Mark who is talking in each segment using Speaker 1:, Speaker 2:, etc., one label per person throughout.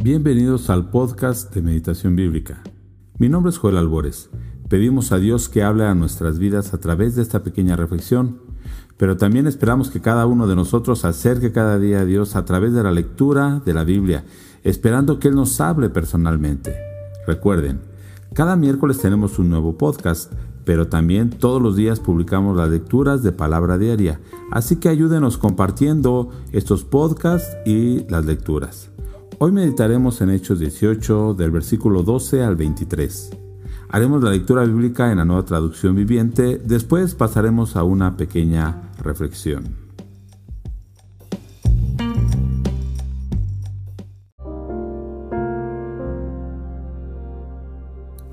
Speaker 1: Bienvenidos al podcast de Meditación Bíblica. Mi nombre es Joel Albores. Pedimos a Dios que hable a nuestras vidas a través de esta pequeña reflexión, pero también esperamos que cada uno de nosotros acerque cada día a Dios a través de la lectura de la Biblia, esperando que Él nos hable personalmente. Recuerden, cada miércoles tenemos un nuevo podcast, pero también todos los días publicamos las lecturas de palabra diaria, así que ayúdenos compartiendo estos podcasts y las lecturas. Hoy meditaremos en Hechos 18 del versículo 12 al 23. Haremos la lectura bíblica en la nueva traducción viviente, después pasaremos a una pequeña reflexión.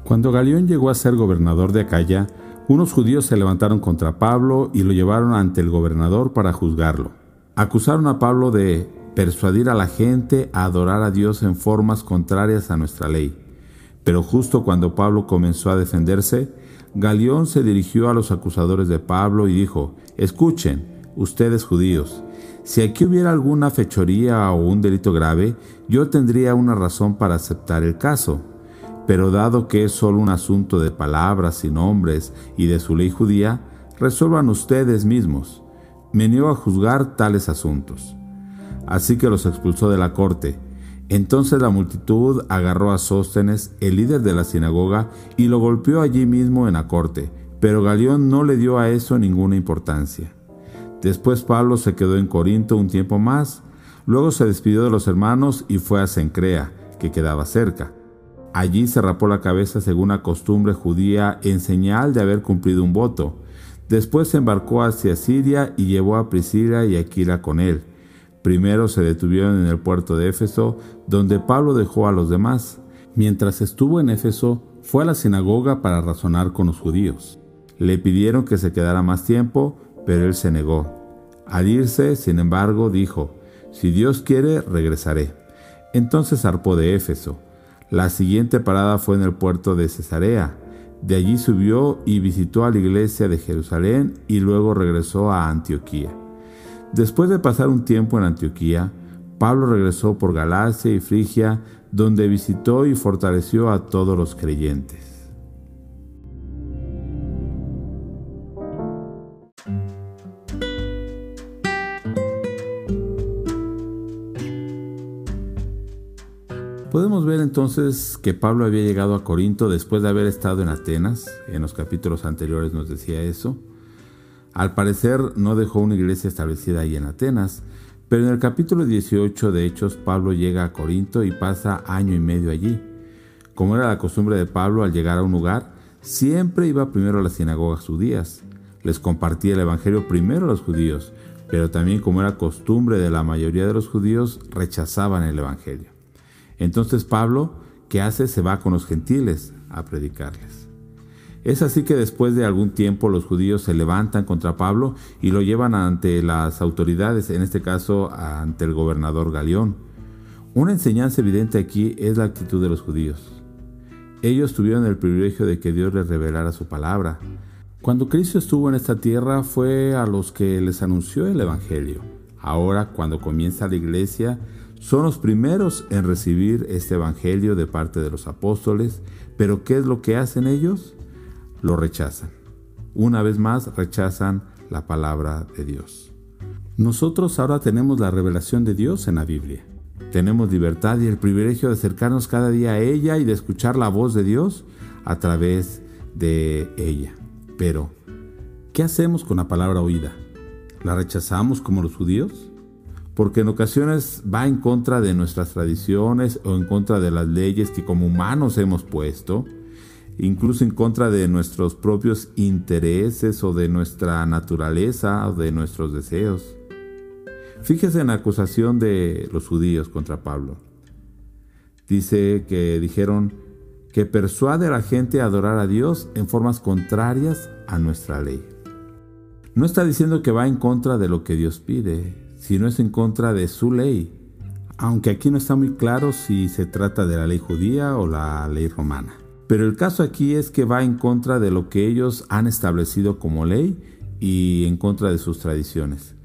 Speaker 1: Cuando Galión llegó a ser gobernador de Acaya, unos judíos se levantaron contra Pablo y lo llevaron ante el gobernador para juzgarlo. Acusaron a Pablo de persuadir a la gente a adorar a Dios en formas contrarias a nuestra ley. Pero justo cuando Pablo comenzó a defenderse, Galión se dirigió a los acusadores de Pablo y dijo, Escuchen, ustedes judíos, si aquí hubiera alguna fechoría o un delito grave, yo tendría una razón para aceptar el caso. Pero dado que es solo un asunto de palabras y nombres y de su ley judía, resuelvan ustedes mismos. Me niego a juzgar tales asuntos. Así que los expulsó de la corte. Entonces la multitud agarró a Sóstenes, el líder de la sinagoga, y lo golpeó allí mismo en la corte, pero Galión no le dio a eso ninguna importancia. Después Pablo se quedó en Corinto un tiempo más, luego se despidió de los hermanos y fue a Cencrea, que quedaba cerca. Allí se rapó la cabeza según la costumbre judía en señal de haber cumplido un voto. Después se embarcó hacia Siria y llevó a Priscila y Aquila con él. Primero se detuvieron en el puerto de Éfeso, donde Pablo dejó a los demás. Mientras estuvo en Éfeso, fue a la sinagoga para razonar con los judíos. Le pidieron que se quedara más tiempo, pero él se negó. Al irse, sin embargo, dijo, Si Dios quiere, regresaré. Entonces zarpó de Éfeso. La siguiente parada fue en el puerto de Cesarea. De allí subió y visitó a la iglesia de Jerusalén y luego regresó a Antioquía. Después de pasar un tiempo en Antioquía, Pablo regresó por Galacia y Frigia, donde visitó y fortaleció a todos los creyentes. Podemos ver entonces que Pablo había llegado a Corinto después de haber estado en Atenas, en los capítulos anteriores nos decía eso, al parecer no dejó una iglesia establecida ahí en Atenas, pero en el capítulo 18 de Hechos Pablo llega a Corinto y pasa año y medio allí. Como era la costumbre de Pablo al llegar a un lugar, siempre iba primero a las sinagogas judías. Les compartía el Evangelio primero a los judíos, pero también como era costumbre de la mayoría de los judíos, rechazaban el Evangelio. Entonces Pablo, ¿qué hace? Se va con los gentiles a predicarles. Es así que después de algún tiempo los judíos se levantan contra Pablo y lo llevan ante las autoridades, en este caso ante el gobernador Galeón. Una enseñanza evidente aquí es la actitud de los judíos. Ellos tuvieron el privilegio de que Dios les revelara su palabra. Cuando Cristo estuvo en esta tierra fue a los que les anunció el Evangelio. Ahora, cuando comienza la iglesia, son los primeros en recibir este Evangelio de parte de los apóstoles, pero ¿qué es lo que hacen ellos? Lo rechazan. Una vez más rechazan la palabra de Dios. Nosotros ahora tenemos la revelación de Dios en la Biblia. Tenemos libertad y el privilegio de acercarnos cada día a ella y de escuchar la voz de Dios a través de ella. Pero, ¿qué hacemos con la palabra oída? ¿La rechazamos como los judíos? Porque en ocasiones va en contra de nuestras tradiciones o en contra de las leyes que como humanos hemos puesto incluso en contra de nuestros propios intereses o de nuestra naturaleza o de nuestros deseos. Fíjese en la acusación de los judíos contra Pablo. Dice que dijeron que persuade a la gente a adorar a Dios en formas contrarias a nuestra ley. No está diciendo que va en contra de lo que Dios pide, sino es en contra de su ley, aunque aquí no está muy claro si se trata de la ley judía o la ley romana. Pero el caso aquí es que va en contra de lo que ellos han establecido como ley y en contra de sus tradiciones.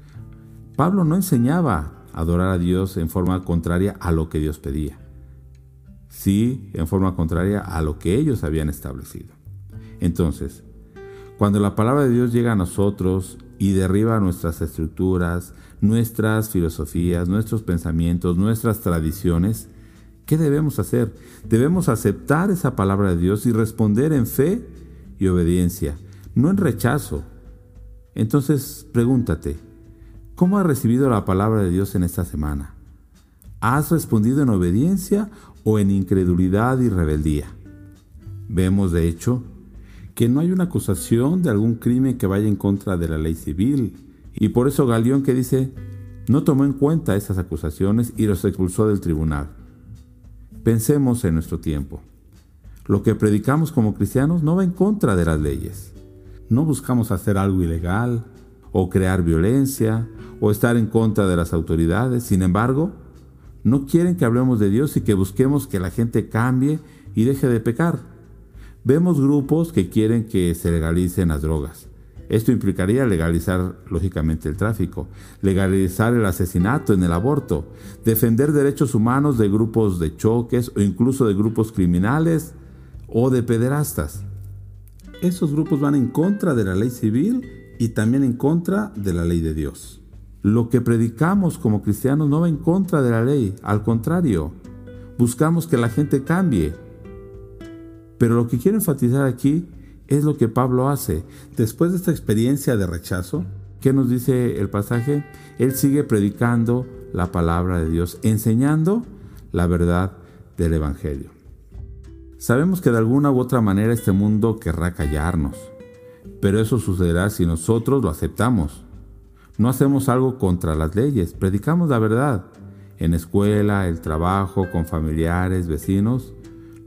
Speaker 1: Pablo no enseñaba a adorar a Dios en forma contraria a lo que Dios pedía. sí en forma contraria a lo que ellos habían establecido. Entonces, cuando la palabra de Dios llega a nosotros y derriba nuestras estructuras, nuestras filosofías, nuestros pensamientos, nuestras tradiciones, ¿qué debemos hacer? Debemos aceptar esa palabra de Dios y responder en fe y obediencia, no en rechazo. Entonces, pregúntate, ¿cómo has recibido la palabra de Dios en esta semana? ¿Has respondido en obediencia o en incredulidad y rebeldía? Vemos, de hecho, que no hay una acusación de algún crimen que vaya en contra de la ley civil. Y por eso Galeón que dice, no tomó en cuenta esas acusaciones y los expulsó del tribunal. Pensemos en nuestro tiempo. Lo que predicamos como cristianos no va en contra de las leyes. No buscamos hacer algo ilegal o crear violencia o estar en contra de las autoridades. Sin embargo, no quieren que hablemos de Dios y que busquemos que la gente cambie y deje de pecar. Vemos grupos que quieren que se legalicen las drogas. Esto implicaría legalizar, lógicamente, el tráfico, legalizar el asesinato en el aborto, defender derechos humanos de grupos de choques o incluso de grupos criminales o de pederastas. Esos grupos van en contra de la ley civil y también en contra de la ley de Dios. Lo que predicamos como cristianos no va en contra de la ley, al contrario, buscamos que la gente cambie. Pero lo que quiero enfatizar aquí es lo que Pablo hace. Después de esta experiencia de rechazo, ¿qué nos dice el pasaje? Él sigue predicando la palabra de Dios, enseñando la verdad del Evangelio. Sabemos que de alguna u otra manera este mundo querrá callarnos, pero eso sucederá si nosotros lo aceptamos. No hacemos algo contra las leyes, predicamos la verdad. En escuela, el trabajo, con familiares, vecinos,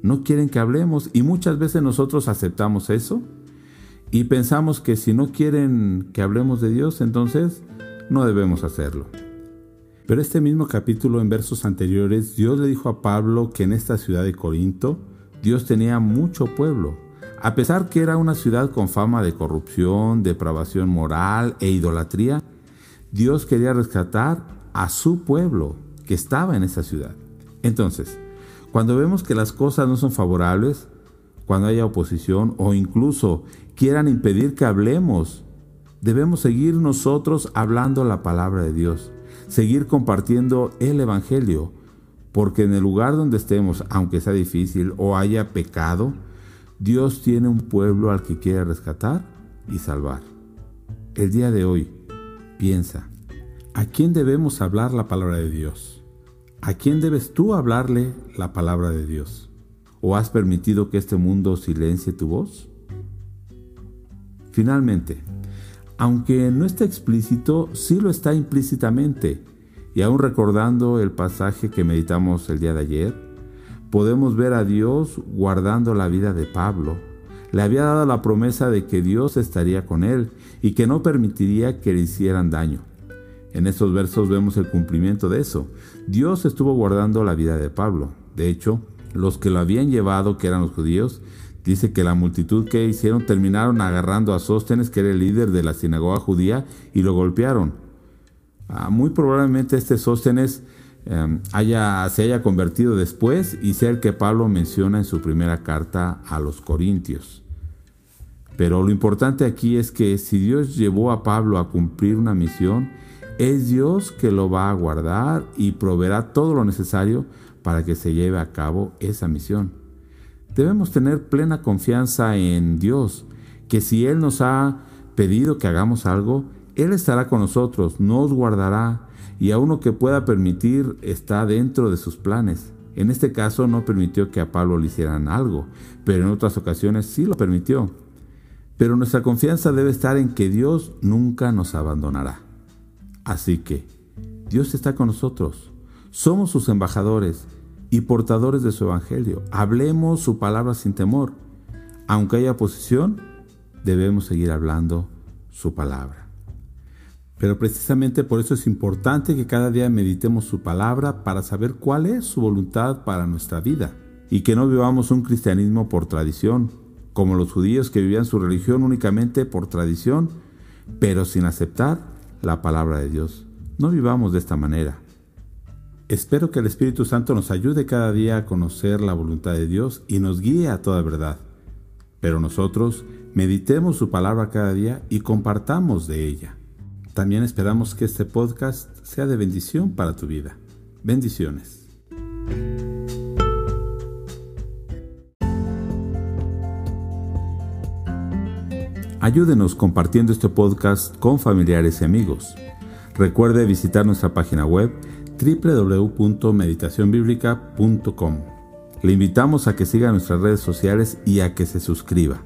Speaker 1: no quieren que hablemos y muchas veces nosotros aceptamos eso y pensamos que si no quieren que hablemos de Dios, entonces no debemos hacerlo. Pero este mismo capítulo en versos anteriores, Dios le dijo a Pablo que en esta ciudad de Corinto, Dios tenía mucho pueblo. A pesar que era una ciudad con fama de corrupción, depravación moral e idolatría, Dios quería rescatar a su pueblo que estaba en esa ciudad. Entonces, cuando vemos que las cosas no son favorables, cuando haya oposición o incluso quieran impedir que hablemos, debemos seguir nosotros hablando la palabra de Dios, seguir compartiendo el Evangelio, porque en el lugar donde estemos, aunque sea difícil o haya pecado, Dios tiene un pueblo al que quiere rescatar y salvar. El día de hoy, Piensa, ¿a quién debemos hablar la palabra de Dios? ¿A quién debes tú hablarle la palabra de Dios? ¿O has permitido que este mundo silencie tu voz? Finalmente, aunque no está explícito, sí lo está implícitamente. Y aún recordando el pasaje que meditamos el día de ayer, podemos ver a Dios guardando la vida de Pablo le había dado la promesa de que Dios estaría con él y que no permitiría que le hicieran daño. En estos versos vemos el cumplimiento de eso. Dios estuvo guardando la vida de Pablo. De hecho, los que lo habían llevado, que eran los judíos, dice que la multitud que hicieron terminaron agarrando a Sóstenes, que era el líder de la sinagoga judía, y lo golpearon. Ah, muy probablemente este Sóstenes em, haya, se haya convertido después y sea el que Pablo menciona en su primera carta a los Corintios. Pero lo importante aquí es que si Dios llevó a Pablo a cumplir una misión, es Dios que lo va a guardar y proveerá todo lo necesario para que se lleve a cabo esa misión. Debemos tener plena confianza en Dios, que si Él nos ha pedido que hagamos algo, Él estará con nosotros, nos guardará y a uno que pueda permitir está dentro de sus planes. En este caso no permitió que a Pablo le hicieran algo, pero en otras ocasiones sí lo permitió. Pero nuestra confianza debe estar en que Dios nunca nos abandonará. Así que, Dios está con nosotros. Somos sus embajadores y portadores de su evangelio. Hablemos su palabra sin temor. Aunque haya oposición, debemos seguir hablando su palabra. Pero precisamente por eso es importante que cada día meditemos su palabra para saber cuál es su voluntad para nuestra vida y que no vivamos un cristianismo por tradición, como los judíos que vivían su religión únicamente por tradición, pero sin aceptar la palabra de Dios. No vivamos de esta manera. Espero que el Espíritu Santo nos ayude cada día a conocer la voluntad de Dios y nos guíe a toda verdad. Pero nosotros meditemos su palabra cada día y compartamos de ella. También esperamos que este podcast sea de bendición para tu vida. Bendiciones. Ayúdenos compartiendo este podcast con familiares y amigos. Recuerde visitar nuestra página web www.meditacionbiblica.com. Le invitamos a que siga nuestras redes sociales y a que se suscriba.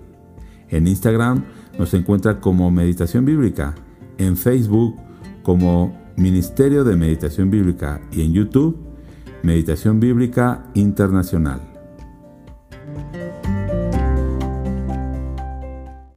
Speaker 1: En Instagram nos encuentra como Meditación Bíblica, en Facebook como Ministerio de Meditación Bíblica y en YouTube Meditación Bíblica Internacional.